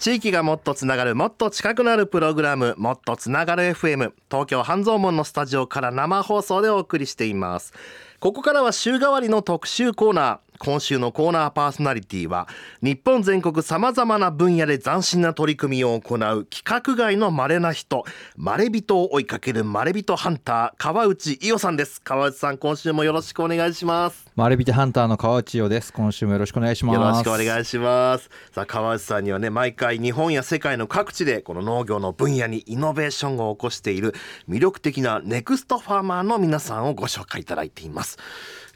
地域がもっとつながるもっと近くなるプログラムもっとつながる FM 東京半蔵門のスタジオから生放送でお送りしています。ここからは週替わりの特集コーナー。今週のコーナーパーソナリティは日本全国さまざまな分野で斬新な取り組みを行う規格外の稀な人まれびとを追いかけるまれびとハンター川内伊代さん。です川内さん今週もよろしくお願いします。まれびとハンターの川内伊代です。今週もよろしくお願いします。よろしくお願いします。さあ川内さんにはね毎回日本や世界の各地でこの農業の分野にイノベーションを起こしている魅力的なネクストファーマーの皆さんをご紹介いただいています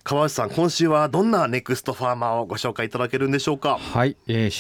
川内さん今週はどんなネクストファーマーをご紹介いただけるんでしょうか？はい、えー、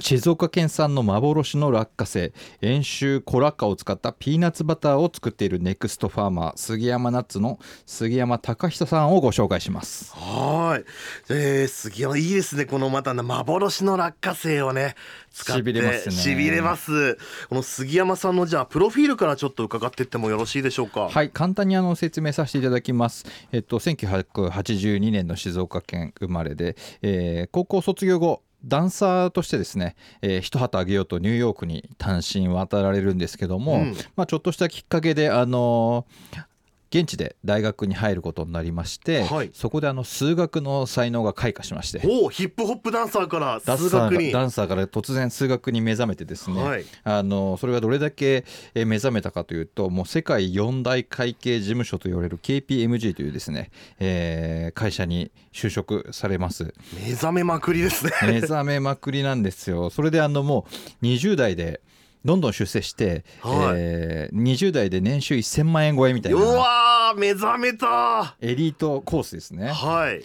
静岡県産の幻の落花生。遠州小落花を使ったピーナッツバターを作っているネクストファーマー杉山ナッツの杉山隆久さんをご紹介します。はい、えー、杉山いいですねこのまた幻の落花生をね使ってしびれますね。しびれます。この杉山さんのじゃあプロフィールからちょっと伺っていってもよろしいでしょうか？はい簡単にあの説明させていただきます。えっと1982年の静岡県生まれで、えー、高校卒業後ダンサーとしてですね、えー、一旗あげようとニューヨークに単身渡られるんですけども、うん、まあ、ちょっとしたきっかけで、あのー、現地で大学に入ることになりまして、はい、そこであの数学の才能が開花しまして。おヒップホップダンサーから数学に。ダンサーから突然数学に目覚めてですね、はい、あのそれがどれだけ目覚めたかというともう世界四大会計事務所と言われる KPMG というですね、えー、会社に就職されます。目覚めまくりですね。目覚めまくりなんですよ。それであのもう20代でどんどん出世して、はい、えー、20代で年収1000万円超えみたいなうわ目覚めた。エリートコースですね。はい。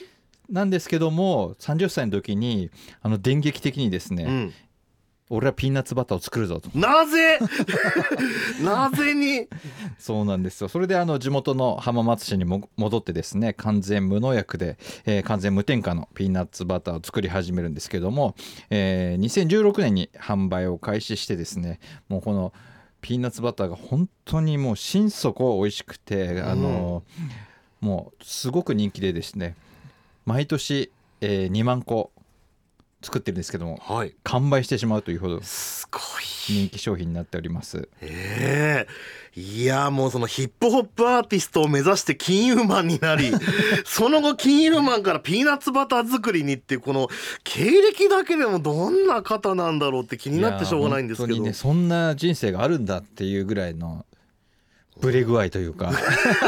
なんですけども30歳の時にあの電撃的にですね、うん、俺はピーナッツバターを作るぞと。なぜ？なぜに？そうなんですよ。それであの地元の浜松市にも戻ってですね完全無農薬で、えー、完全無添加のピーナッツバターを作り始めるんですけども、えー、2016年に販売を開始してですねもうこのピーナッツバターが本当にもう心底美味しくて、あのもうすごく人気でですね毎年、えー、2万個作ってるんですけども、はい、完売してしまうというほどすごい。人気商品になっております。ええ。ー、いやもうそのヒップホップアーティストを目指して金融マンになり その後金融マンからピーナッツバター作りにってこの経歴だけでもどんな方なんだろうって気になってしょうがないんですけど、ね、そんな人生があるんだっていうぐらいのブレ具合というか。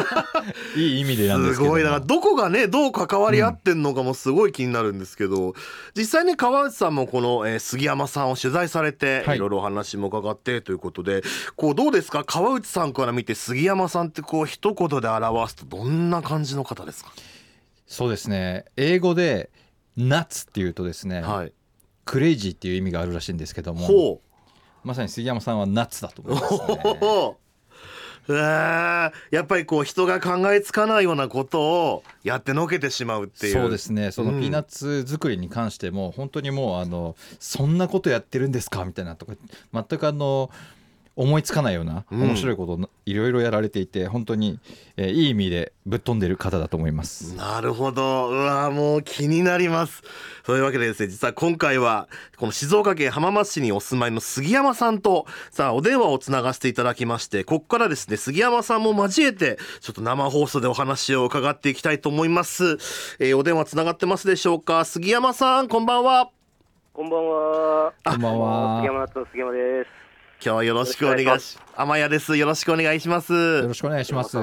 いい意味でなんですけどすごい。などこがねどう関わり合ってんのかもすごい気になるんですけど、うん、実際ね川内さんもこの、えー、杉山さんを取材されて、はい、いろいろお話も伺ってということでこうどうですか？川内さんから見て杉山さんってこう一言で表すとどんな感じの方ですか？そうですね。英語で「ナッツ」っていうとですね、はい、クレイジーっていう意味があるらしいんですけども。まさに杉山さんはナッツだと思いますね。やっぱりこう人が考えつかないようなことをやってのけてしまうっていう。そうですね。そのピーナッツ作りに関しても、本当にもうあのそんなことやってるんですか？みたいなとか全くあの思いつかないような面白いことをいろいろやられていて、うん、本当に、えー、いい意味でぶっ飛んでる方だと思います。なるほど。うわもう気になります。そういうわけでですね実は今回はこの静岡県浜松市にお住まいの杉山さんとさあお電話をつながせていただきましてここからですね杉山さんも交えてちょっと生放送でお話を伺っていきたいと思います、えー、お電話つながってますでしょうか？杉山さんこんばんは。こんばんは。こんばんは。杉山と杉山です今日はよろしくお願いし天谷ですよろしくお願いしますよろしくお願いします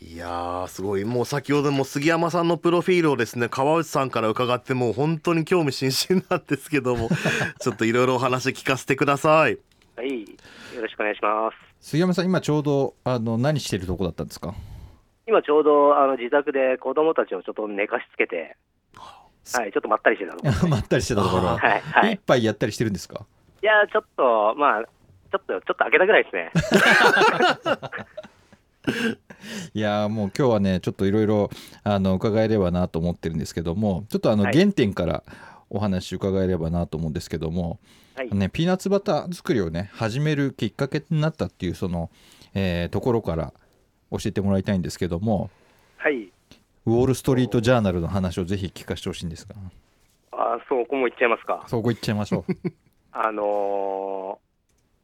いやすごいもう先ほども杉山さんのプロフィールをですね川内さんから伺ってもう本当に興味津々なんですけども ちょっといろいろお話聞かせてくださいはいよろしくお願いします杉山さん今ちょうどあの何してるとこだったんですか？今ちょうどあの自宅で子供たちをちょっと寝かしつけてはい、ちょっとまったりしてたところ。まったりしてたところ。はい、はい。一杯やったりしてるんですか？いや、ちょっと、まあ、ちょっと、ちょっと開けたぐらいですね。いやもう今日はねちょっといろいろ伺えればなと思ってるんですけどもちょっとあの原点からお話伺えればなと思うんですけども、はい、ね、ピーナッツバター作りをね始めるきっかけになったっていうその、えー、ところから教えてもらいたいんですけども、はい、ウォール・ストリート・ジャーナルの話をぜひ聞かせてほしいんですが。あそこも言っちゃいますか。そこ言っちゃいましょうあのー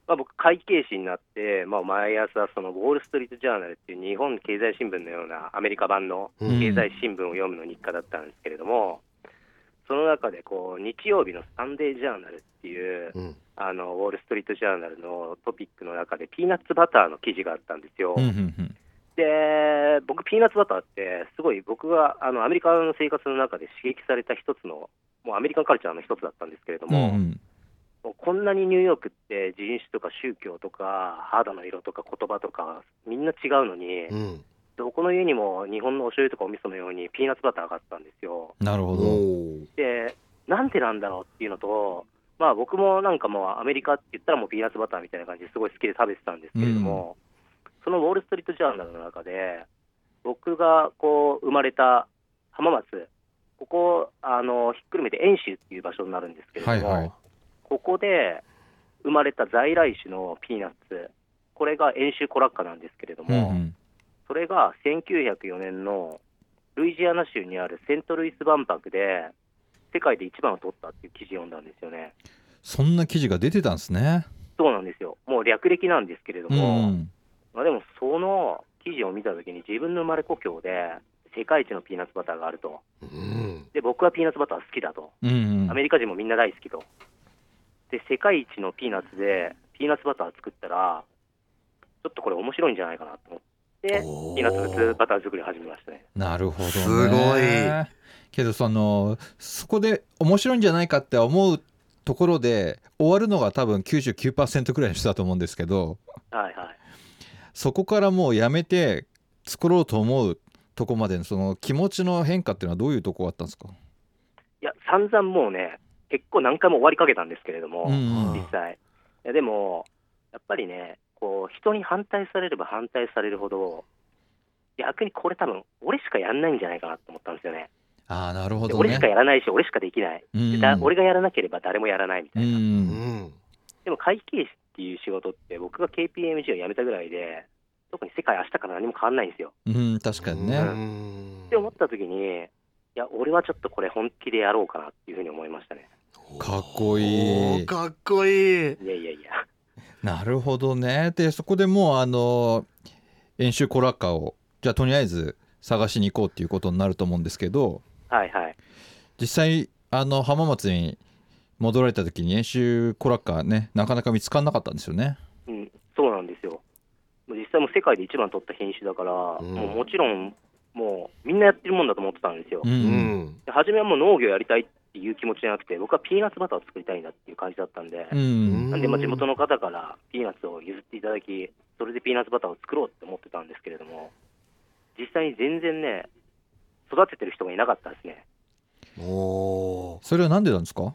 まあ、僕、会計士になって、まあ、毎朝、そのウォール・ストリート・ジャーナルっていう日本経済新聞のようなアメリカ版のうん。経済新聞を読むの日課だったんですけれども、その中でこう日曜日のサンデー・ジャーナルっていう、うん。あのウォール・ストリート・ジャーナルのトピックの中で、ピーナッツバターの記事があったんですよ。うんうんうん。で、僕、ピーナッツバターって、すごい僕があのアメリカの生活の中で刺激された一つの、もうアメリカンカルチャーの一つだったんですけれども、うんうん。もうこんなにニューヨークって人種とか宗教とか肌の色とか言葉とかみんな違うのに、うんどこの家にも日本のお醤油とかお味噌のようにピーナッツバターがあったんですよ。おなるほど。ーで、なんでなんだろうっていうのと、まあ僕もなんかもうアメリカって言ったらもうピーナッツバターみたいな感じですごい好きで食べてたんですけれども、そのウォール・ストリート・ジャーナルの中で、僕がこう生まれた浜松、ここあのひっくるめて遠州っていう場所になるんですけれども、はいはいここで生まれた在来種のピーナッツ、これが遠州コラッカなんですけれどうんも、うんそれが1904年のルイジアナ州にあるセントルイス万博で、世界で一番を取ったっていう記事読んだんですよね。そんな記事が出てたんですね。そうなんですよ。もう略歴なんですけれどうんも、うんまあ、でもその記事を見たときに自分の生まれ故郷で世界一のピーナッツバターがあると。うんで、僕はピーナッツバター好きだと。うんうんアメリカ人もみんな大好きと。で、世界一のピーナッツでピーナッツバター作ったら、ちょっとこれ面白いんじゃないかなと思って、ピーナッツバター作り始めましたね。なるほどね。すごいけどそのそこで面白いんじゃないかって思うところで終わるのが多分99%くらいの人だと思うんですけどはいはい。そこからもうやめて作ろうと思うとこまでのその気持ちの変化っていうのはどういうとこあったんですかいや、散々もうね、結構何回も終わりかけたんですけれども、うんうん実際。いやでも、やっぱりね、こう、人に反対されれば反対されるほど、逆にこれ多分、俺しかやんないんじゃないかなと思ったんですよね。ああなるほどねで俺しか。やらないし、俺しかできない。うんでだ俺がやらなければ誰もやらないみたういな。うんんでも会計士っていう仕事って、僕が KPMG を辞めたぐらいで、特に世界明日から何も変わんないんですよ。うん確かにね。うんって思った時に、いや、俺はちょっとこれ本気でやろうかなっていうふうに思いましたね。かっこいいかっこいいいやいやいや。なるほどね。でそこでもうあの演習コラッカーをじゃあとりあえず探しに行こうっていうことになると思うんですけどはいはい。実際あの浜松に戻られた時に演習コラッカーねなかなか見つからなかったんですよね。うん、そうなんですよ。実際もう世界で一番取った品種だから、うんもうもちろん、もうみんなやってるもんだと思ってたんですよ。ううん初めはもう農業やりたいっていう気持ちじゃなくて、僕はピーナッツバターを作りたいんだっていう感じだったんで、うんなんでまあ地元の方からピーナッツを譲っていただき、それでピーナッツバターを作ろうって思ってたんですけれども、実際に全然ね、育ててる人がいなかったですね。おーそれはなんでなんですか？やっ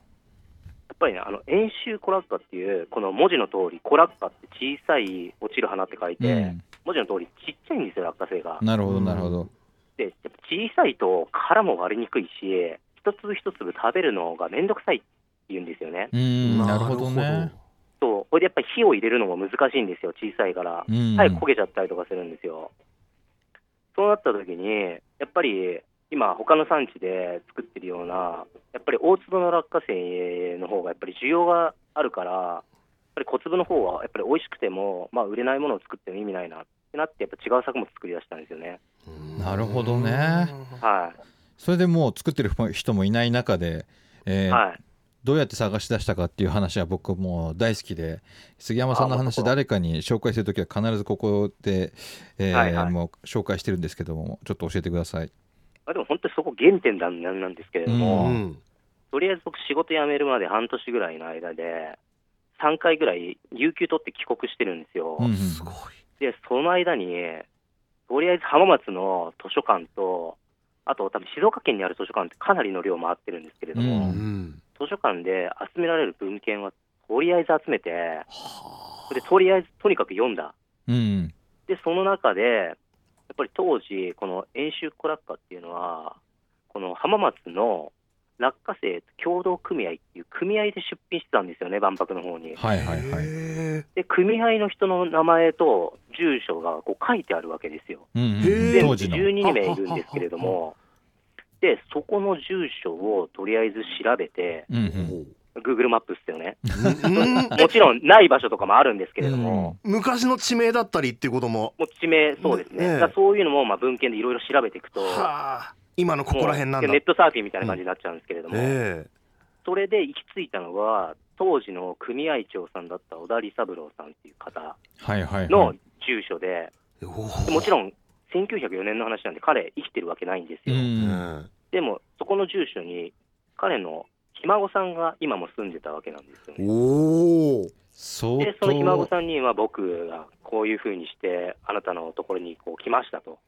ぱりね、あの円周コラッカっていう、この文字の通り、コラッカって小さい落ちる花って書いて、うん文字の通りちっちゃいんですよ、落花生が。なるほどなるほど。で、やっぱ小さいと殻も割れにくいし、一粒一粒食べるのがめんどくさいって言うんですよね。うんなるほどね。そう、これでやっぱり火を入れるのも難しいんですよ、小さいから。うん早く焦げちゃったりとかするんですよ。そうなった時に、やっぱり今、他の産地で作ってるような、やっぱり大粒の落花生の方がやっぱり需要があるから、やっぱり小粒の方はやっぱり美味しくても、まあ、売れないものを作っても意味ないなってなって、やっぱ違う作物作り出したんですよね。なるほどねはそれでもう作ってる人もいない中で、えい。ーはい。どうやって探し出したかっていう話は僕もう大好きで杉山さんのあ話誰かに紹介するときは必ずここで、えーはいはいもう紹介してるんですけどもちょっと教えてください。あでも本当にそこ原点なんなんですけれども、うんとりあえず僕、仕事辞めるまで半年ぐらいの間で、3回ぐらい有給取って帰国してるんですよ。うんうんすごいで、その間に、とりあえず浜松の図書館と、あと多分静岡県にある図書館ってかなりの量回ってるんですけれども、ううん図書館で集められる文献はとりあえず集めて、はそれでとりあえずとにかく読んだ。うんで、その中で、やっぱり当時、この演習コラッカっていうのは、この浜松の落花生協同組合っていう組合で出品してたんですよね、万博の方に。はいはいはい。へで、組合の人の名前と住所がこう書いてあるわけですよ。うんうんへー全部当時の。12名いるんですけれども、で、そこの住所をとりあえず調べて、うんうん。ー Google マップっすよね。うん。もちろんない場所とかもあるんですけれども、昔の地名だったりっていうことも。もう地名、そうですね、ねそういうのもまあ文献でいろいろ調べていくと、はあ今のここら辺なんネットサーフィンみたいな感じになっちゃうんですけれども、え。それで行き着いたのが、当時の組合長さんだった小田利三郎さんっていう方はいはいはのい住所で、えおおもちろん1904年の話なんで、彼、生きてるわけないんですうよ。んでも、そこの住所に、彼のひ孫さんが今も住んでたわけなんですよね。おお相で、そのひ孫当さんには僕がこういうふうにして、あなたのところにこう来ましたと。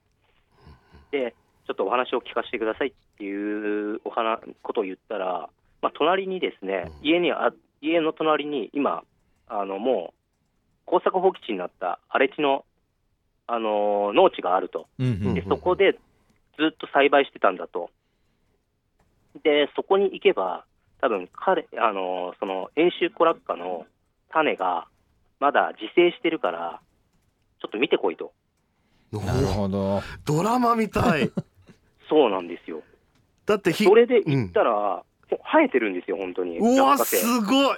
で、ちょっとお話を聞かせてくださいっていうお話ことを言ったら、まあ、隣にですね、家にあ家の隣に今、あのもう耕作放棄地になった荒れ地の、あの農地があると。うんうんで、そこでずっと栽培してたんだと。で、そこに行けば、多分彼、あの、その、遠州コラッカの種が、まだ自生してるから、ちょっと見てこいと。なるほどドラマみたい そうなんですよ。だってひそれで行ったら、生えてるんですよ、本当に。うわすごい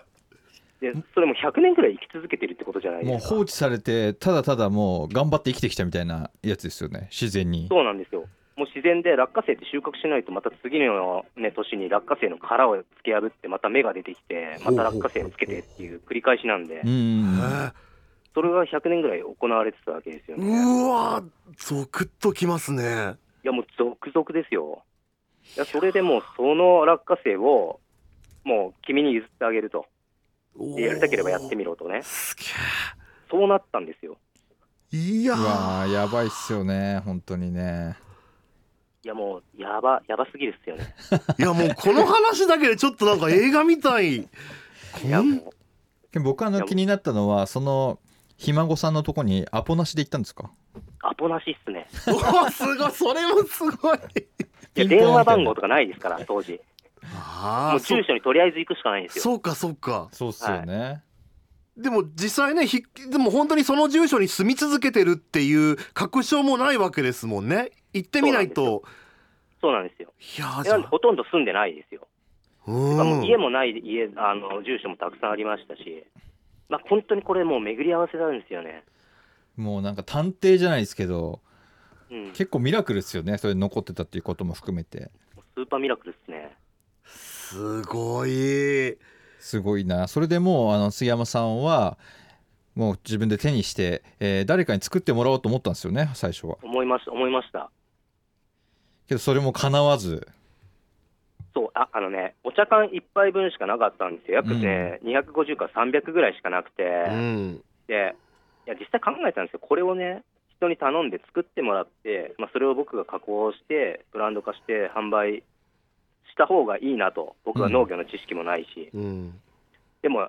で、それも100年くらい生き続けてるってことじゃないもうですか。放置されてただただもう頑張って生きてきたみたいなやつですよね自然にそうなんですよ。もう自然で落花生って収穫しないと、また次の、ね、年に落花生の殻を突き破って、また芽が出てきて、また落花生をつけてっていう繰り返しなんでう、んへそれが100年ぐらい行われてたわけですよえね。うわゾクッときますねいや、もう続々ですよ。いや、それでもう、その落花生を、もう君に譲ってあげると。おでやりたければやってみろとね。すげそうなったんですよ。えいやーやばいっすよね本当にねいや、もう、やば、やばすぎるっすよね。いやもうこの話だけでちょっとなんか映画みたいいや、もう、僕あの気になったのはそのひ孫さんのとこにアポなしで行ったんですか？アポなしっすね。うわすごいそれもすごいいや、電話番号とかないですから、当時。ああもう住所にとりあえず行くしかないんですよ。そうかそうか。そうっすよね、でも実際ねひでも本当にその住所に住み続けてるっていう確証もないわけですもんね。行ってみないと。そうなんですよ。いやほとんど住んでないですよ。もうん家もない家あの住所もたくさんありましたし、まあ、本当にこれもう巡り合わせなんですよね。もうなんか探偵じゃないですけどうん、結構ミラクルですよね。それ残ってたっていうことも含めて。スーパーミラクルですね。すごい。すごいな。それでもうあの杉山さんはもう自分で手にして、えー誰かに作ってもらおうと思ったんですよね最初は。思いました、思いました。けどそれも叶わず。そう、ああのね、お茶缶一杯分しかなかったんですよ。約ね、250から300ぐらいしかなくて、うん。で、いや、実際考えたんですよ。これをね、人に頼んで作ってもらって、まあ、それを僕が加工して、ブランド化して販売した方がいいなと。僕は農業の知識もないし。うんでも、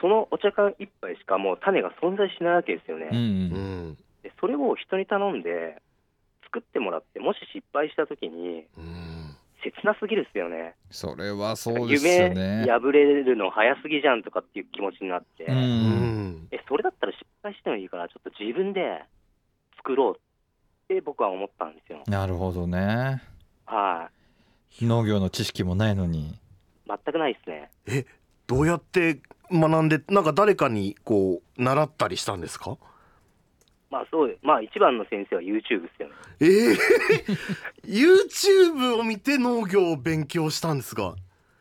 そのお茶缶一杯しかもう種が存在しないわけですよね。うん、うんでそれを人に頼んで作ってもらって、もし失敗したときに、うん切なすぎるっすよね。それはそうですよ夢ね破れるの早すぎじゃんとかっていう気持ちになって、ううんんえそれだったら失敗してもいいから、ちょっと自分で作ろうって僕は思ったんですよ。なるほどねは農業の知識もないのにい、全くないですね。えどうやって学んでなんか誰かにこう習ったりしたんですか？まあそう、まあ一番の先生は YouTube ですよね。えー、YouTube を見て農業を勉強したんですか？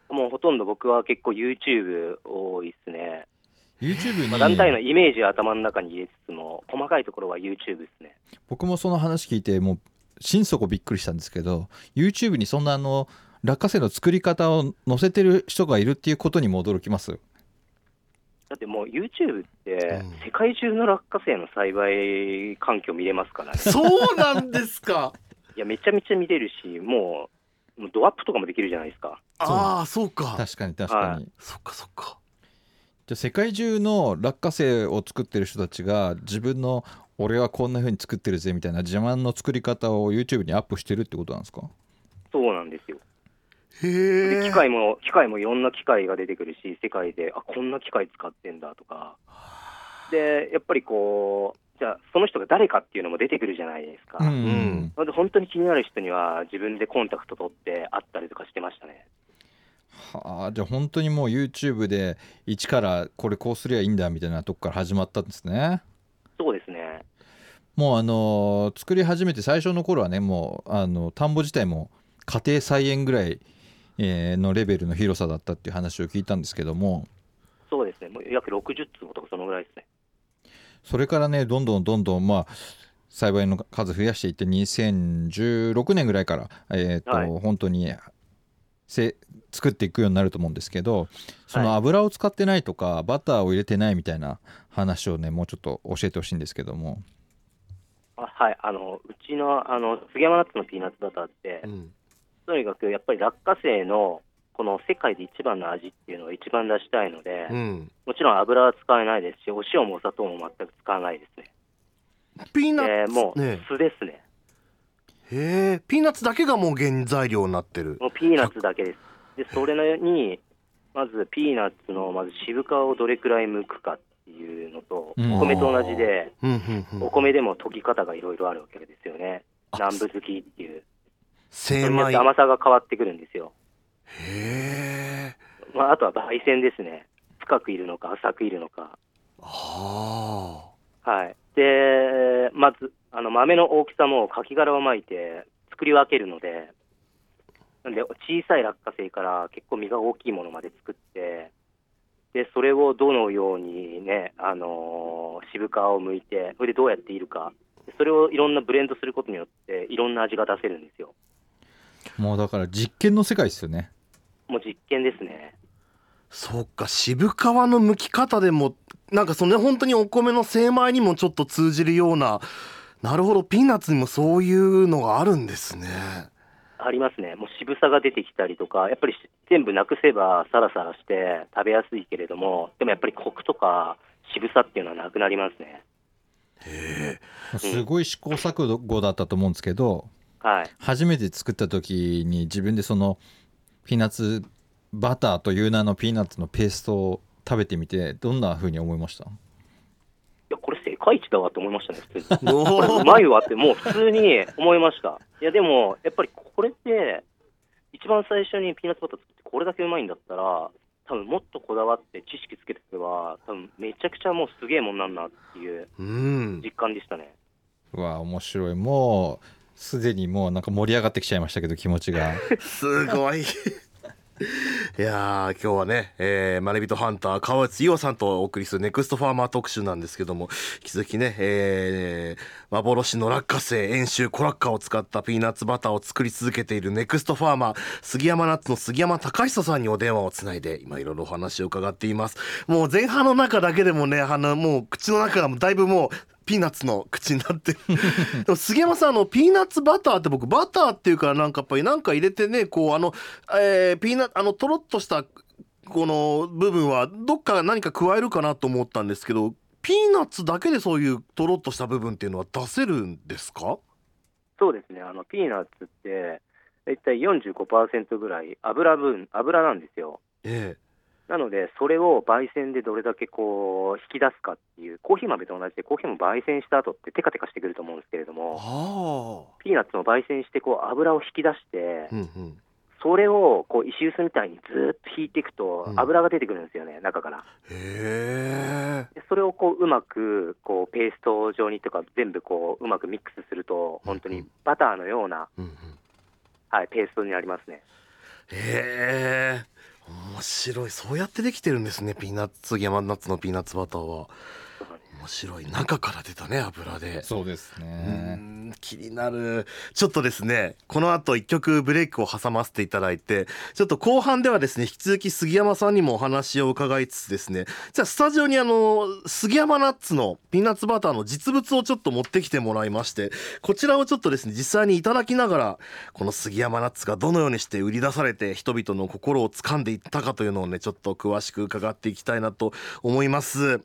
もうほとんど僕は結構 YouTube 多いですね。YouTube にまあ、団体のイメージを頭の中に入れつつも、細かいところは YouTube ですね。僕もその話聞いてもう心底びっくりしたんですけど YouTube にそんなあの落花生の作り方を載せてる人がいるっていうことにも驚きます。だってもう YouTube ってうん。世界中の落花生の栽培環境見れますからね。そうなんですか。いや、めちゃめちゃ見れるし、もう、もうドアップとかもできるじゃないですか。ああそうか。確かに確かに、はい。そっかそっか。じゃあ世界中の落花生を作ってる人たちが自分の俺はこんな風に作ってるぜみたいな自慢の作り方を YouTube にアップしてるってことなんですか？そうなんですよ。へ機械も、機械もいろんな機械が出てくるし、世界で、あ、こんな機械使ってんだとか。で、やっぱりこう、じゃあ、その人が誰かっていうのも出てくるじゃないですか。うん、んなので、本当に気になる人には自分でコンタクト取って会ったりとかしてましたね。はあじゃあ本当にもう YouTube で一からこれこうすりゃいいんだみたいなとこから始まったんですねそうですね。もうあのー作り始めて最初の頃はねもうあの田んぼ自体も家庭菜園ぐらい、えーのレベルの広さだったっていう話を聞いたんですけどもそうですね。もう約60坪とかそのぐらいですね。それからねどんどんどんどんまあ栽培の数増やしていって2016年ぐらいから、えーとはい本当にせ作っていくようになると思うんですけどそのはい油を使ってないとかバターを入れてないみたいな話をねもうちょっと教えてほしいんですけどもあはい。あの、うちの、あの、杉山ナッツのピーナッツバターって、うんとにかくやっぱり落花生の、この世界で一番の味っていうのを一番出したいので、うんもちろん油は使えないですし、お塩もお砂糖も全く使わないですね。ピーナッツ、でもうね酢ですね。へえピーナッツだけがもう原材料になってるもうピーナッツだけです。で、それに、まずピーナッツのまず渋皮をどれくらい剥くかっていうのと、うんお米と同じで、お米でも溶き方がいろいろあるわけですよね。南部好きっていう。そ精米て甘さが変わってくるんですよ。へえまあ、あとは焙煎ですね。深くいるのか浅くいるのか。あはい。で、まず、あの豆の大きさも柿殻を巻いて作り分けるので、なんで小さい落花生から結構実が大きいものまで作って、で、それをどのようにね、あのー渋皮を剥いて、それでどうやっているか、それをいろんなブレンドすることによって、いろんな味が出せるんですよ。もうだから実験の世界ですよねもう実験ですね。そっか渋皮の剥き方でもなんかそのね本当にお米の精米にもちょっと通じるようななるほどピーナッツにもそういうのがあるんですねありますね。もう渋さが出てきたりとか、やっぱりし全部なくせばサラサラして食べやすいけれども、でもやっぱりコクとか渋さっていうのはなくなりますね。へえすごい試行錯誤だったと思うんですけどはい。初めて作った時に自分でそのピーナッツバターという名のピーナッツのペーストを食べてみてどんな風に思いました？いや、これ世界一だわって思いましたね、普通に。これうまいわって、もう普通に思いました。いや、でも、やっぱりこれって、一番最初にピーナッツバター作ってこれだけうまいんだったら、多分もっとこだわって知識つけてけば、多分めちゃくちゃもうすげえもんなんなっていう実感でしたね。うわ面白いもうすでにもうなんか盛り上がってきちゃいましたけど気持ちがすごいいやー今日はね、えー、まれびとハンター川内伊代さんとお送りするネクストファーマー特集なんですけども引き続きね、えー、幻の落花生遠州コラッカーを使ったピーナッツバターを作り続けているネクストファーマー杉山ナッツの杉山隆久さんにお電話をつないで今いろいろお話を伺っています。もう前半の中だけでもねあのもう口の中がだいぶもうピーナッツの口になってる。でも杉山さんあのピーナッツバターって僕バターっていうかなんかやっぱりなんか入れてねこうあの、えーピーナあのとろっとしたこの部分はどっか何か加えるかなと思ったんですけどピーナッツだけでそういうとろっとした部分っていうのは出せるんですか？そうですね、あのピーナッツって、大体45%ぐらい油分、油なんですよ。えなので、それを焙煎でどれだけこう引き出すかっていう、コーヒー豆と同じで、コーヒーも焙煎した後ってテカテカしてくると思うんですけれどえも、あピーナッツも焙煎してこう油を引き出してあ、うんうん。それをこう石臼みたいにずっと引いていくとう、ん。油が出てくるんですよね、中から。へそれをこううまくこうペースト状にとか、全部こううまくミックスすると、本当にバターのような、うんうん。はい、ペーストになりますね。へえ面白い。そうやってできてるんですね。ピーナッツ山ナッツのピーナッツバターは。面白い。中から出たね油で。そうですうねん気になる。ちょっとですねこの後一曲ブレイクを挟ませていただいてちょっと後半ではですね引き続き杉山さんにもお話を伺いつつですねじゃあスタジオにあの杉山ナッツのピーナッツバターの実物をちょっと持ってきてもらいましてこちらをちょっとですね実際にいただきながらこの杉山ナッツがどのようにして売り出されて人々の心を掴んでいったかというのをねちょっと詳しく伺っていきたいなと思います、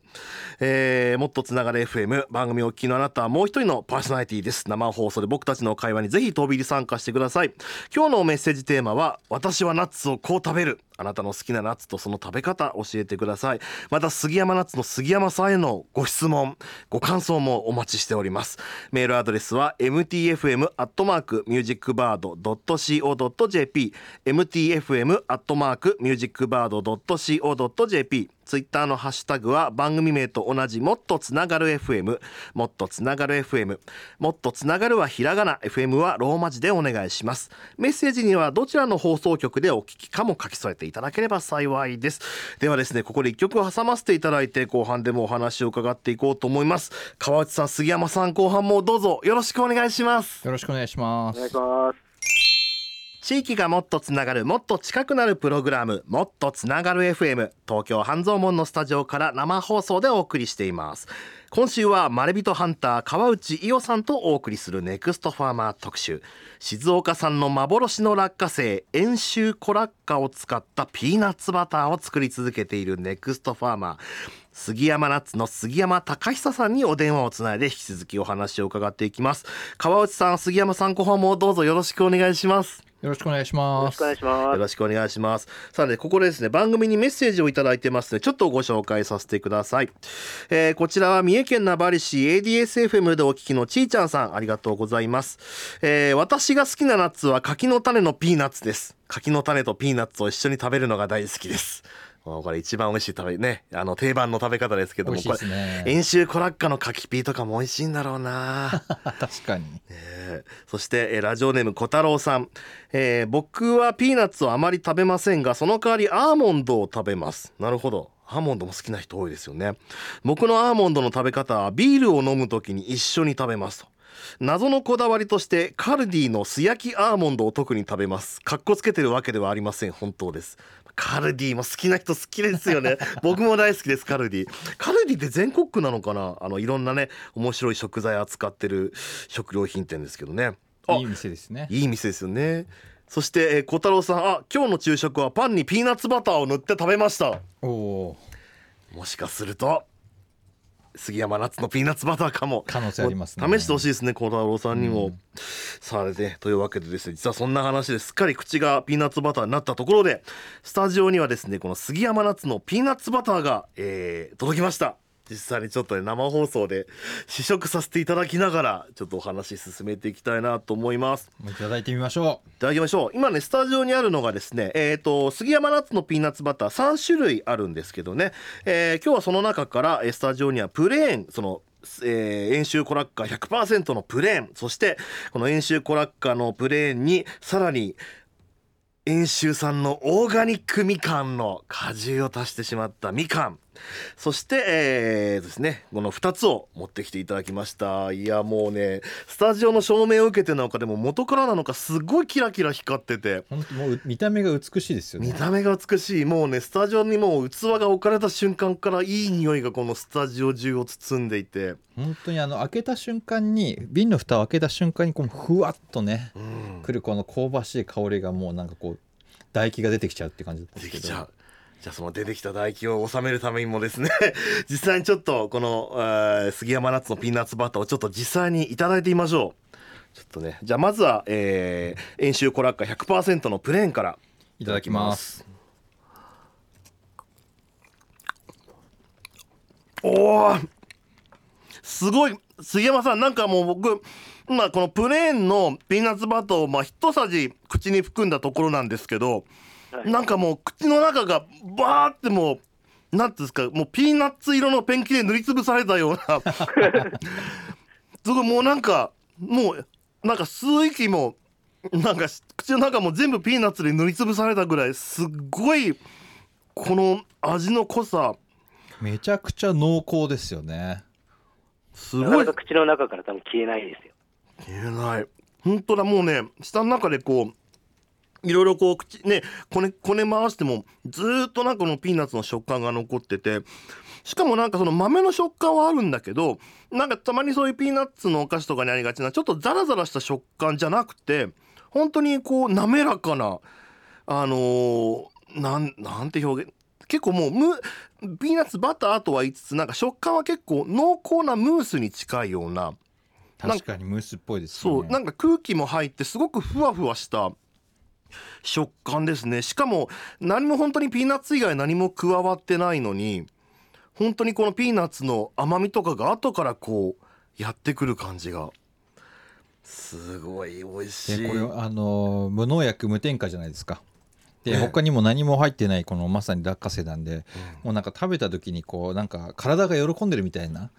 えーもっとつながれ FM 番組をお聞きのあなたはもう一人のパーソナリティです。生放送で僕たちの会話にぜひ飛び入り参加してください。今日のメッセージテーマは私はナッツをこう食べる。あなたの好きなナッツとその食べ方教えてください。また杉山ナッツの杉山さんへのご質問ご感想もお待ちしております。メールアドレスは mtfm.musicbird.co.jp mtfm.musicbird.co.jp ツイッターのハッシュタグは番組名と同じもっとつながる FM もっとつながる FM もっとつながるはひらがな。FM はローマ字でお願いします。メッセージにはどちらの放送局でお聞きかも書き添えていただければ幸いです。ではですねここで一曲挟ませていただいて後半でもお話を伺っていこうと思います。川内さん杉山さん後半もどうぞ。よろしくお願いします。よろしくお願いします。お願いします。地域がもっとつながるもっと近くなるプログラムもっとつながる FM 東京半蔵門のスタジオから生放送でお送りしています今週はまれびとハンター川内伊代さんとお送りするネクストファーマー特集。静岡産の幻の落花生遠州小落花を使ったピーナッツバターを作り続けているネクストファーマー。杉山ナッツの杉山隆久さんにお電話をつないで引き続きお話を伺っていきます。川内さん杉山さん後半もどうぞよろしくお願いします。よろしくお願いしよろますしくお願いします。よろしくお願いします。さあね、ここでですね、番組にメッセージをいただいてますので、ちょっとご紹介させてください。えーこちらは三重県名張市 ADSFM でお聞きのちーちゃんさん、ありがとうございます。えー私が好きなナッツは柿の種のピーナッツです。柿の種とピーナッツを一緒に食べるのが大好きです。これ一番美味しい食べね、あの定番の食べ方ですけども、美味しいこれ遠州コラッカの柿ピーとかも美味しいんだろうな。確かに。え。ーそして、えーラジオネーム小太郎さん、えー僕はピーナッツをあまり食べませんがその代わりアーモンドを食べます。なるほど。アーモンドも好きな人多いですよね。僕のアーモンドの食べ方はビールを飲む時に一緒に食べますと。謎のこだわりとしてカルディの素焼きアーモンドを特に食べます。かっこつけてるわけではありません。本当ですカルディも好きな人好きですよね。僕も大好きですカルディ。カルディって全国区なのかな？あのいろんなね面白い食材扱ってる食料品店ですけどね。あいい店ですね。いい店ですよね。そして、えー小太郎さん。あ今日の昼食はパンにピーナッツバターを塗って食べました。おおもしかすると杉山ナッツのピーナッツバターかも。可能性ありますね。試してほしいですね小太郎さんにも、さあねというわけでですね実はそんな話ですっかり口がピーナッツバターになったところでスタジオにはですねこの杉山ナッツのピーナッツバターが、えー届きました実際にちょっとね生放送で試食させていただきながらちょっとお話進めていきたいなと思います。いただいてみましょいただきましょう。今ねスタジオにあるのがですねえっ、と杉山ナッツのピーナッツバター3種類あるんですけどね、えー今日はその中からえースタジオにはプレーンそのえー、遠州コラッカー100%のプレーンそしてこの遠州コラッカーのプレーンにさらに遠州産のオーガニックみかんの果汁を足してしまったみかんそして、えーですねこの2つを持ってきていただきました。いやもうねスタジオの照明を受けてなのかでも元からなのかすごいキラキラ光ってて。う本当もう見た目が美しいですよね。見た目が美しい。もうねスタジオにもう器が置かれた瞬間からいい匂いがこのスタジオ中を包んでいて、本当にあの開けた瞬間に瓶の蓋を開けた瞬間にこのふわっとねうん、くるこの香ばしい香りがもうなんかこう唾液が出てきちゃうって感じですけど。できちゃうじゃあその出てきた唾液を収めるためにもですね 実際にちょっとこの、えー杉山ナッツのピーナッツバターをちょっと実際にいただいてみましょう。ちょっとねじゃあまずは、えー、遠州コラッカ100%のプレーンからいただきます。おーすごい杉山さんなんかもう僕今このプレーンのピーナッツバターをまあ一さじ口に含んだところなんですけどはい。なんかもう口の中がバーってもうなんていうんですかもうピーナッツ色のペンキで塗りつぶされたような。すごいもうなんかもうなんか吸う息もなんか口の中も全部ピーナッツで塗りつぶされたぐらいすっごいこの味の濃さ。めちゃくちゃ濃厚ですよね。すごい。なかなか口の中から多分消えないですよ。消えない。本当だもうね舌の中でこういろいろこう口ねこねこね回してもずーっとなんかこのピーナッツの食感が残っててしかもなんかその豆の食感はあるんだけどなんかたまにそういうピーナッツのお菓子とかにありがちなちょっとザラザラした食感じゃなくて本当にこう滑らかなあのーなんなんて表現結構もうムピーナッツバターとは言いつつなんか食感は結構濃厚なムースに近いような確かにムースっぽいですよね。そうなんか空気も入ってすごくふわふわした食感ですね。しかも何も本当にピーナッツ以外何も加わってないのに本当にこのピーナッツの甘みとかが後からこうやってくる感じが。すごい美味しい。でこれあの無農薬無添加じゃないですか。で、ね他にも何も入ってないこのまさに落花生なんで、もうなんか食べた時にこうなんか体が喜んでるみたいな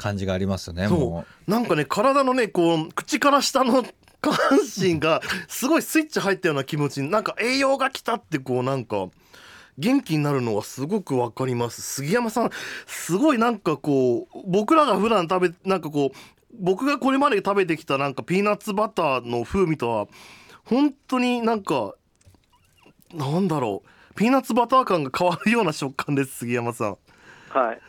感じがありますよねそう。もなんかね体のねこう口から下の下半身が すごいスイッチ入ったような気持ちになんか栄養が来たってこうなんか元気になるのはすごくわかります。杉山さんすごいなんかこう僕らが普段食べなんかこう僕がこれまで食べてきたなんかピーナッツバターの風味とは本当になんかなんだろう。ピーナッツバター感が変わるような食感です杉山さん。はい。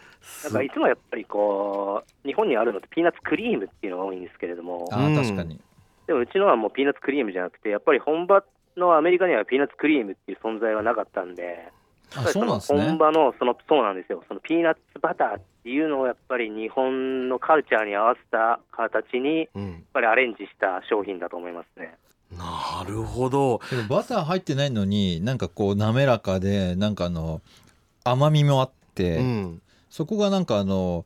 なんかいつもやっぱりこう、日本にあるのってピーナッツクリームっていうのが多いんですけれども。う、あ確かに、でもうちのはもうピーナッツクリームじゃなくて、やっぱり本場のアメリカにはピーナッツクリームっていう存在はなかったんで、あそうなんです本場のそのそうなんですよ、そのピーナッツバターっていうのをやっぱり日本のカルチャーに合わせた形に、やっうんぱりアレンジした商品だと思いますね。なるほど。バター入ってないのになんかこう滑らかでなんかあの甘みもあって、うんそこがなんかあの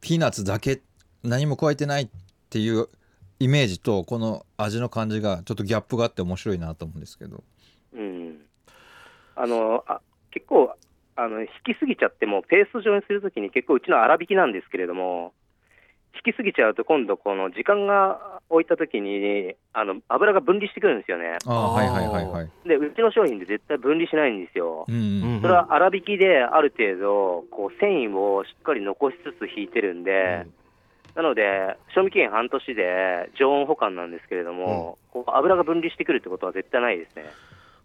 ピーナッツだけ何も加えてないっていうイメージとこの味の感じがちょっとギャップがあって面白いなと思うんですけど。うん、あのあ結構あの、引きすぎちゃっても、ペースト状にするときに結構うちの粗挽きなんですけれども、引きすぎちゃうと、今度、この時間が置いたときにあの、油が分離してくるんですよね。ああはいはいはいはいで、うちの商品で絶対分離しないんですよ。うんうんそれは粗挽きである程度、こう繊維をしっかり残しつつ引いてるんで、なので、賞味期限半年で常温保管なんですけれども、こう油が分離してくるってことは絶対ないですね。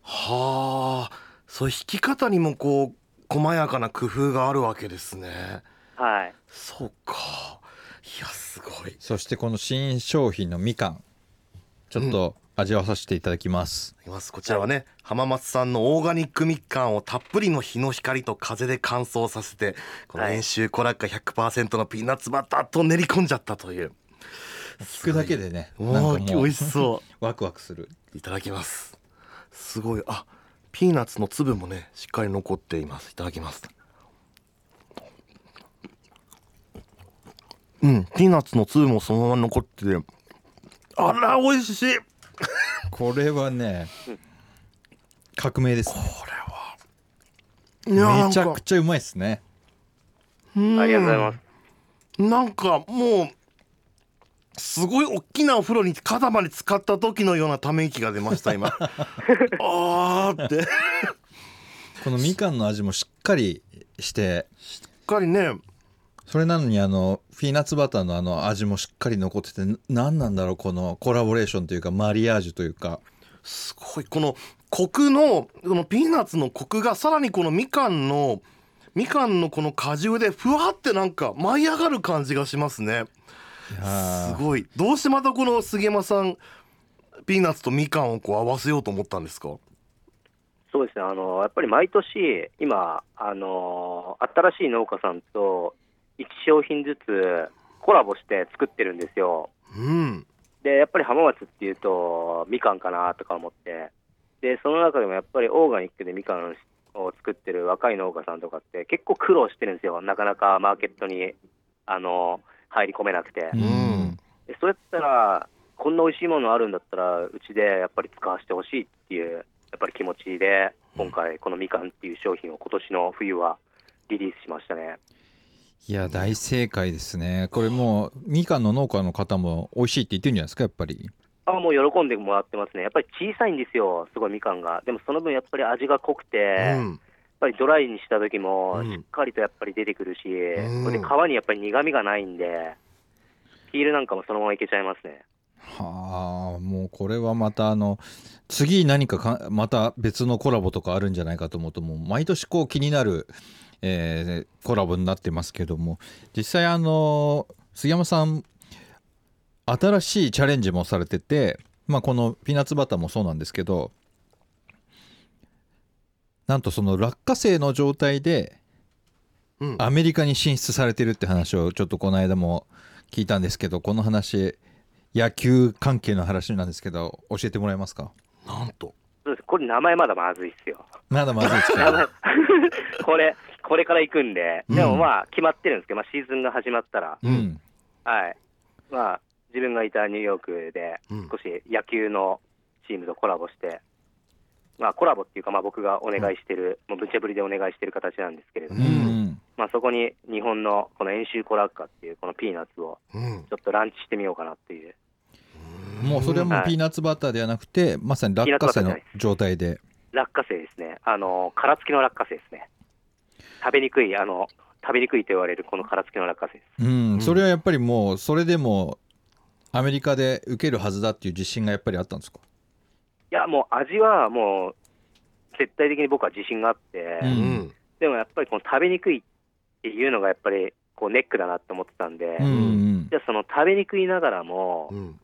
はあそう引き方にもこう細やかな工夫があるわけですねはい。そうかいやすごい。いそしてこの新商品のみかんちょっと味わわさせていただきます、きます。こちらはね浜松産のオーガニックみかんをたっぷりの日の光と風で乾燥させてこのはい遠州コラッカ100%のピーナッツバターと練り込んじゃったという。聞くだけでねもうー美味しそ ワクワクする。ういただきます。すごい。あピーナッツの粒もねしっかり残っています。いただきますうん。ピーナッツの粒もそのまま残ってて。あら美味しい。これはね革命ですね。いやめちゃくちゃうまいですね。うん。ありがとうございます。なんかもうすごい大きなお風呂に肩まで使った時のようなため息が出ました今。あーって。しこのみかんの味もしっかりして。っかりねそれなのにあのピーナッツバターのあの味もしっかり残っててな何なんだろうこのコラボレーションというかマリアージュというか。すごい。このコクのこのピーナッツのコクがさらにこのみかんのみかんのこの果汁でふわってなんか舞い上がる感じがしますね。すごい。どうしてまたこの杉山さんピーナッツとみかんをこう合わせようと思ったんですか？そうですね、あのやっぱり毎年、今、あの新しい農家さんと1商品ずつコラボして作ってるんですよ。うんで、やっぱり浜松っていうと、みかんかなとか思って、で、その中でもやっぱりオーガニックでみかんを作ってる若い農家さんとかって、結構苦労してるんですよ、なかなかマーケットに、あの入り込めなくて。うんでそうやったら、こんな美味しいものあるんだったら、うちでやっぱり使わせてほしいっていう、やっぱり気持ちで、今回、このみかんっていう商品を今年の冬はリリースしましたね。いや大正解ですねこれもうみかんの農家の方も美味しいって言ってるんじゃないですかやっぱりあもう喜んでもらってますね。やっぱり小さいんですよ、すごいみかんが。でもその分やっぱり味が濃くて、やっうんぱりドライにした時もうんしっかりとやっぱり出てくるし、んそれで皮にやっぱり苦みがないんで、ピールなんかもそのままいけちゃいますね。はあもうこれはまたあの次何かかまた別のコラボとかあるんじゃないかと思うともう毎年こう気になる、えーコラボになってますけども実際あの杉山さん新しいチャレンジもされてて、まあ、このピーナッツバターもそうなんですけどなんとその落花生の状態でうん。アメリカに進出されてるって話をちょっとこの間も聞いたんですけどこの話野球関係の話なんですけど教えてもらえますか？なんと。これ名前まだまずいっすよ。まだまずいですか？これ、これから行くんで、うん。でもまあ決まってるんですけど、まあ、シーズンが始まったら、うん。はい。まあ、自分がいたニューヨークでうん。少し野球のチームとコラボして、まあコラボっていうか、まあ僕がお願いしてる、もう無茶ぶりでお願いしてる形なんですけれどうも、ん。まあそこに日本のこの遠州コラッカっていうこのピーナッツをうん。ちょっとランチしてみようかなっていう。もうそれはもうはい。ピーナッツバターではなくてまさに落花生の状態で。落花生ですね。あの、殻付きの落花生ですね。食べにくい、あの、食べにくいと言われるこの殻付きの落花生です。うんそれはやっぱりもうそれでもアメリカで受けるはずだっていう自信がやっぱりあったんですか？いや、もう味はもう、絶対的に僕は自信があって、ううん。んでもやっぱりこの食べにくいっていうのがやっぱりこうネックだなって思ってたんで、うんうん。じゃあその食べにくいながらも、うん。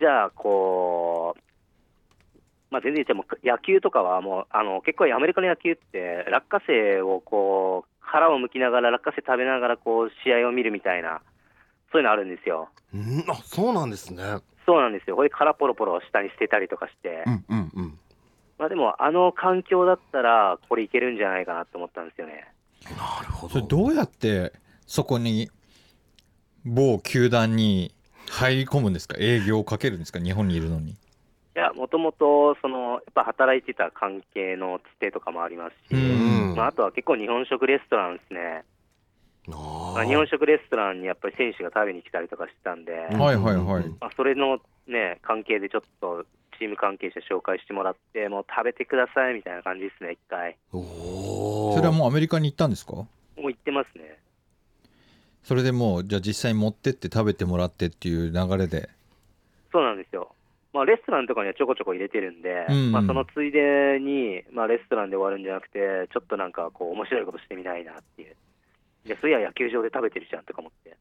じゃあこう、まあ、全然言っても野球とかはもうあの結構アメリカの野球って落花生をこう腹を向きながら落花生食べながらこう試合を見るみたいなそういうのあるんですよ。うんあそうなんですね。そうなんですよ。これ殻ポロポロ下に捨てたりとかして、うんうんうん。まあでもあの環境だったらこれいけるんじゃないかなと思ったんですよね。なるほそれどどうやってそこに某球団に入り込むんですか？営業をかけるんですか？日本にいるのにいや、もともと、その、やっぱ働いてた関係のつてとかもありますし、うんまあ、あとは結構日本食レストランですね。あまあ、日本食レストランにやっぱり選手が食べに来たりとかしてたんで、うんはいはいはいまあ、それのね、関係でちょっとチーム関係者紹介してもらって、もう食べてくださいみたいな感じですね、一回。おおそれはもうアメリカに行ったんですか？もう行ってますね。それでもうじゃあ実際に持ってって食べてもらってっていう流れでそうなんですよ。まあ、レストランとかにはちょこちょこ入れてるんで、うんうんまあ、そのついでに、まあ、レストランで終わるんじゃなくて、ちょっとなんかこう、面白いことしてみないなっていう。で、そういや野球場で食べてるじゃんとか思って。へ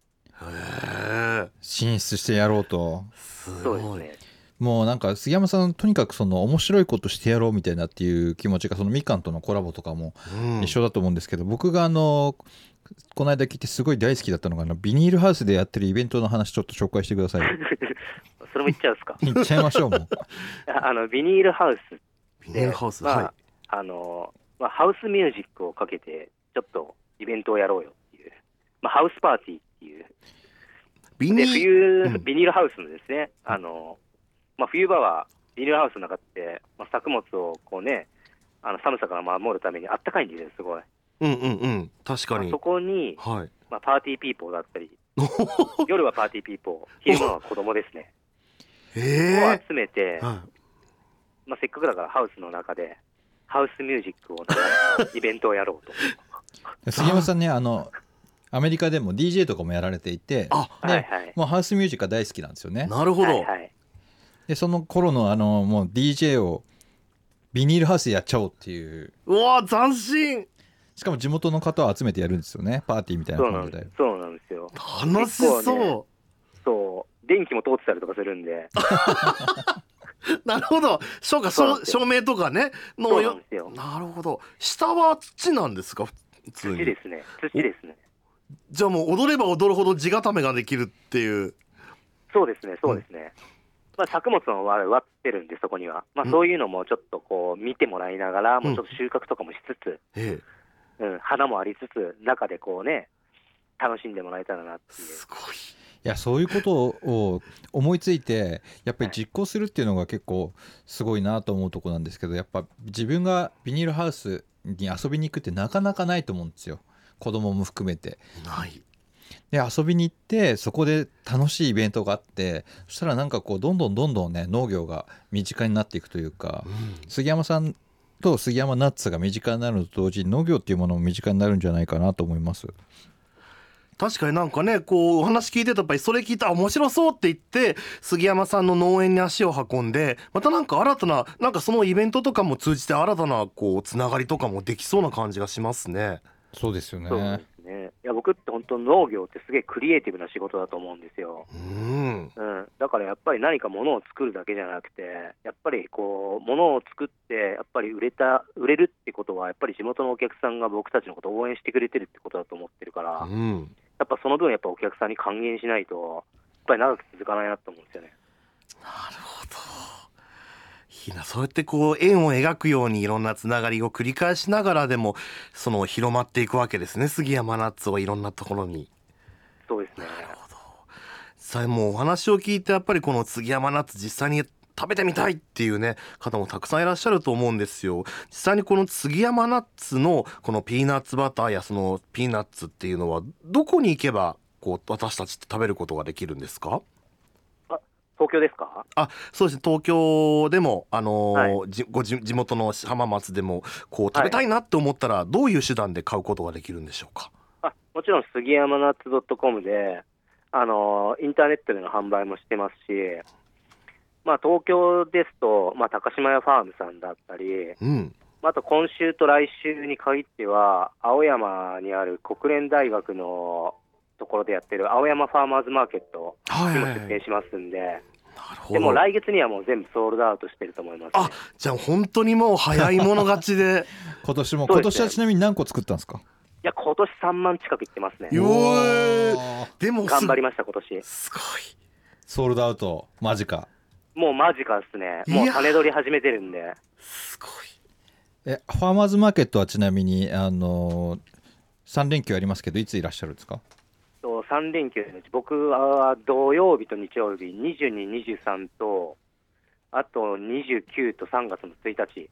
え進出してやろうとすそうですね。もうなんか杉山さんとにかくその面白いことしてやろうみたいなっていう気持ちがそのみかんとのコラボとかもうん一緒だと思うんですけど、僕があのこの間聞いてすごい大好きだったのがあのビニールハウスでやってるイベントの話ちょっと紹介してくださいよ それも言っちゃうんですか？言っちゃいましょうもう あの、ビニールハウスビニールハウスまあはあの、まあ、ハウスミュージックをかけて、ちょっとイベントをやろうよっていう。まあ、ハウスパーティーっていう。いビニで、ール冬、うんビニールハウスのですね、あの、まあ、冬場はビニールハウスの中って、まあ、作物をこうね、あの寒さから守るためにあったかいんですよ、すごい。うんうんうん。確かに。まあそこに、はい。まあ、パーティーピーポーだったり、夜はパーティーピーポー、昼間は子供ですね。へえ。を集めて、はまあ、せっかくだからハウスの中で、ハウスミュージックを流したイベントをやろうと。杉山さんねあのアメリカでも DJ とかもやられていてあではいはい。もうハウスミュージックが大好きなんですよね。なるほど、はいはい。でその頃のあのもう DJ をビニールハウスでやっちゃおうっていう。うわ斬新しかも地元の方を集めてやるんですよねパーティーみたいなそうな感じでんです。そうなんですよ。楽しそう、ねそう。電気も通ってたりとかするんで、なるほどそうかそう照明とかねのよ。なるほど下は土なんですか？普通に土ですね。土ですね。じゃあもう踊れば踊るほど地固めができるっていうそうですね、そうですね。まあ、作物の割割ってるんで、そこには。まあ、うんそういうのもちょっとこう見てもらいながら、もうちょっと収穫とかもしつつ、ええうん、花もありつつ、中でこうね、楽しんでもらえたらなっていう。すごい。いやそういうことを思いついてやっぱり実行するっていうのが結構すごいなと思うとこなんですけどやっぱ自分がビニールハウスに遊びに行くってなかなかないと思うんですよ。子供も含めて。ない。で遊びに行ってそこで楽しいイベントがあってそしたらなんかこうどんどんどんどんね農業が身近になっていくというかうん。杉山さんと杉山ナッツが身近になるのと同時に農業っていうものも身近になるんじゃないかなと思います。確かになんかねこうお話聞いてたやっぱりそれ聞いたら面白そうって言って杉山さんの農園に足を運んでまたなんか新たななんかそのイベントとかも通じて新たなこうつながりとかもできそうな感じがしますね。そうですよねね。いや、僕って本当農業ってすげえクリエイティブな仕事だと思うんですよ。うんうん。だからやっぱり何か物を作るだけじゃなくて、やっぱりこう、物を作って、やっぱり売れた、売れるってことは、やっぱり地元のお客さんが僕たちのことを応援してくれてるってことだと思ってるから、やうんっぱその分やっぱお客さんに還元しないと、やっぱり長く続かないなと思うんですよね。なるほど。いなそうやってこう円を描くようにいろんなつながりを繰り返しながらでもその広まっていくわけですね杉山ナッツをいろんなところに。そうですね。さあもうお話を聞いてやっぱりこの杉山ナッツ実際に食べてみたいっていうね方もたくさんいらっしゃると思うんですよ実際にこの杉山ナッツのこのピーナッツバターやそのピーナッツっていうのはどこに行けばこう私たちって食べることができるんですか？東京ですか？あそうですね。東京でもあのーはじごじ地元の浜松でもこう食べたいなって思ったらどういう手段で買うことができるんでしょうか？あもちろん杉山ナッツ .com で、あのインターネットでの販売もしてますし、まあ、東京ですと、まあ、高島屋ファームさんだったり、うん。まああと今週と来週に限っては、青山にある国連大学のところでやってる青山ファーマーズマーケットはいにも出店しますんで、ほでもど。来月にはもう全部ソールドアウトしてると思います、ね。あじゃあ本当にもう早い者勝ちで。今年も、ね。年はちなみに何個作ったんですか？いや、今年3万近くいってますね。でもす頑張りました、今年。すごい。ソールドアウト間近もうマジかですね。もう種取り始めてるんで。すごい。えファーマーズマーケットはちなみにあの3連休ありますけどいついらっしゃるんですか？と3連休のうち、僕は土曜日と日曜日、22、23と、あと29と3月の1日。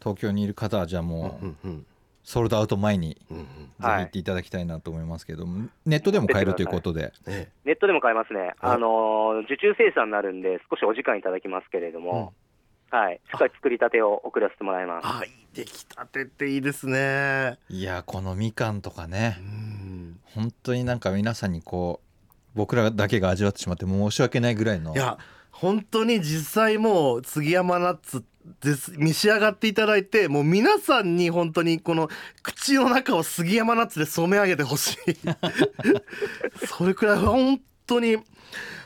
東京にいる方はじゃあもううんうんソールドアウト前にうんうん。ぜひ行っていただきたいなと思いますけども、ネットでも買えるということで。ねネットでも買えますね。ああの受注生産になるんで、少しお時間いただきますけれども、はい、しっかり作りたてを送らせてもらいます。あいい出来たてっていいですね。いやこのみかんとかね。うん本当になんか皆さんにこう僕らだけが味わってしまって申し訳ないぐらいの。いや本当に実際もう杉山ナッツです。召し上がっていただいてもう皆さんに本当にこの口の中を杉山ナッツで染め上げてほしい。それくらい本当に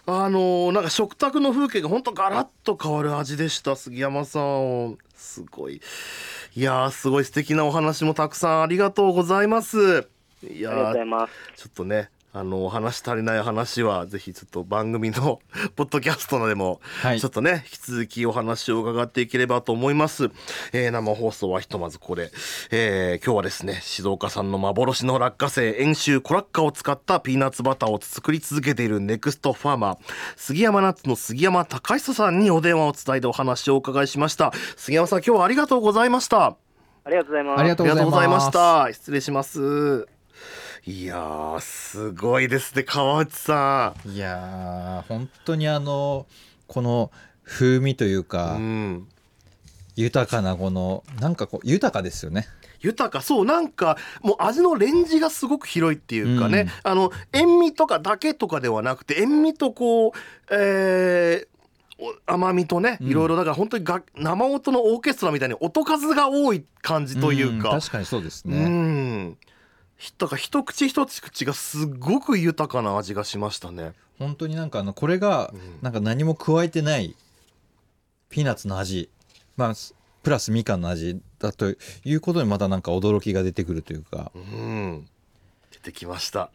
あのなんか食卓の風景が本当ガラッと変わる味でした杉山さん。すごい。いやーすごい素敵なお話もたくさんありがとうございますいやありがとうござーいます。ちょっとねあのお話足りない話はぜひちょっと番組の ポッドキャストでもはい。ちょっとね、引き続きお話を伺っていければと思います、えー生放送はひとまずこれ、えー今日はですね静岡産の幻の落花生遠州小落花を使ったピーナッツバターを作り続けているネクストファーマー杉山ナッツの杉山隆久さんにお電話をつないでお話をお伺いしました。杉山さん今日はありがとうございました。ありがとうございます。ありがとうございます。ありがとうございました。失礼しますいやーすごいですね川内さいやー本当にあのこの風味というか、んうん。豊かなこのなんかこう豊かですよね。豊か。そうなんかもう味のレンジがすごく広いっていうかね、あの塩味とかだけとかではなくて塩味とこう、えーお甘みとねうん。いろいろだから本当にが生音のオーケストラみたいに音数が多い感じというか、ん確かにそうですうね、ん。ひだから一口一口がすごく豊かな味がしましたね。本当になんかあのこれがうん。なんか何も加えてないピーナッツの味。まあプラスみかんの味だということにまたなんか驚きが出てくるというか。うん。出てきました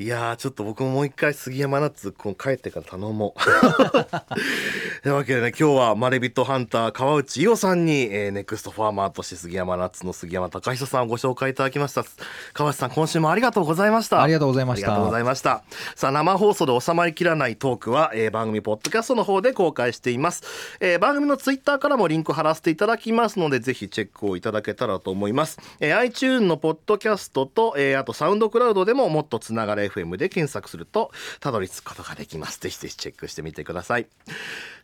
いやーちょっと僕ももう一回杉山ナッツ帰ってから頼もう。というわけでね今日はまれびとハンター川内伊代さんに、えーネクストファーマーとして杉山ナッツの杉山隆久さんをご紹介いただきました。川内さん今週もありがとうございました。ありがとうございました。ありがとうございました。さあ生放送で収まりきらないトークは、えー番組ポッドキャストの方で公開しています、えー番組のツイッターからもリンク貼らせていただきますのでぜひチェックをいただけたらと思います、えー iTune のポッドキャストと、えーあとサウンドクラウドでももっとつながれ FM で検索するとたどり着くことができます。ぜひぜひチェックしてみてください。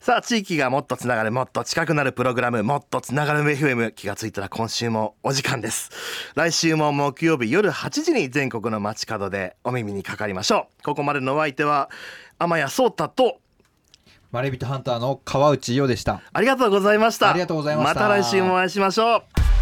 さあ地域がもっとつながるもっと近くなるプログラムもっとつながる FM 気がついたら今週もお時間です。来週も木曜日夜8時に全国の街角でお耳にかかりましょう。ここまでのお相手は天谷聡太とマレビットハンターの川内伊代でした。ありがとうございました。ありがとうございました。また来週もお会いしましょう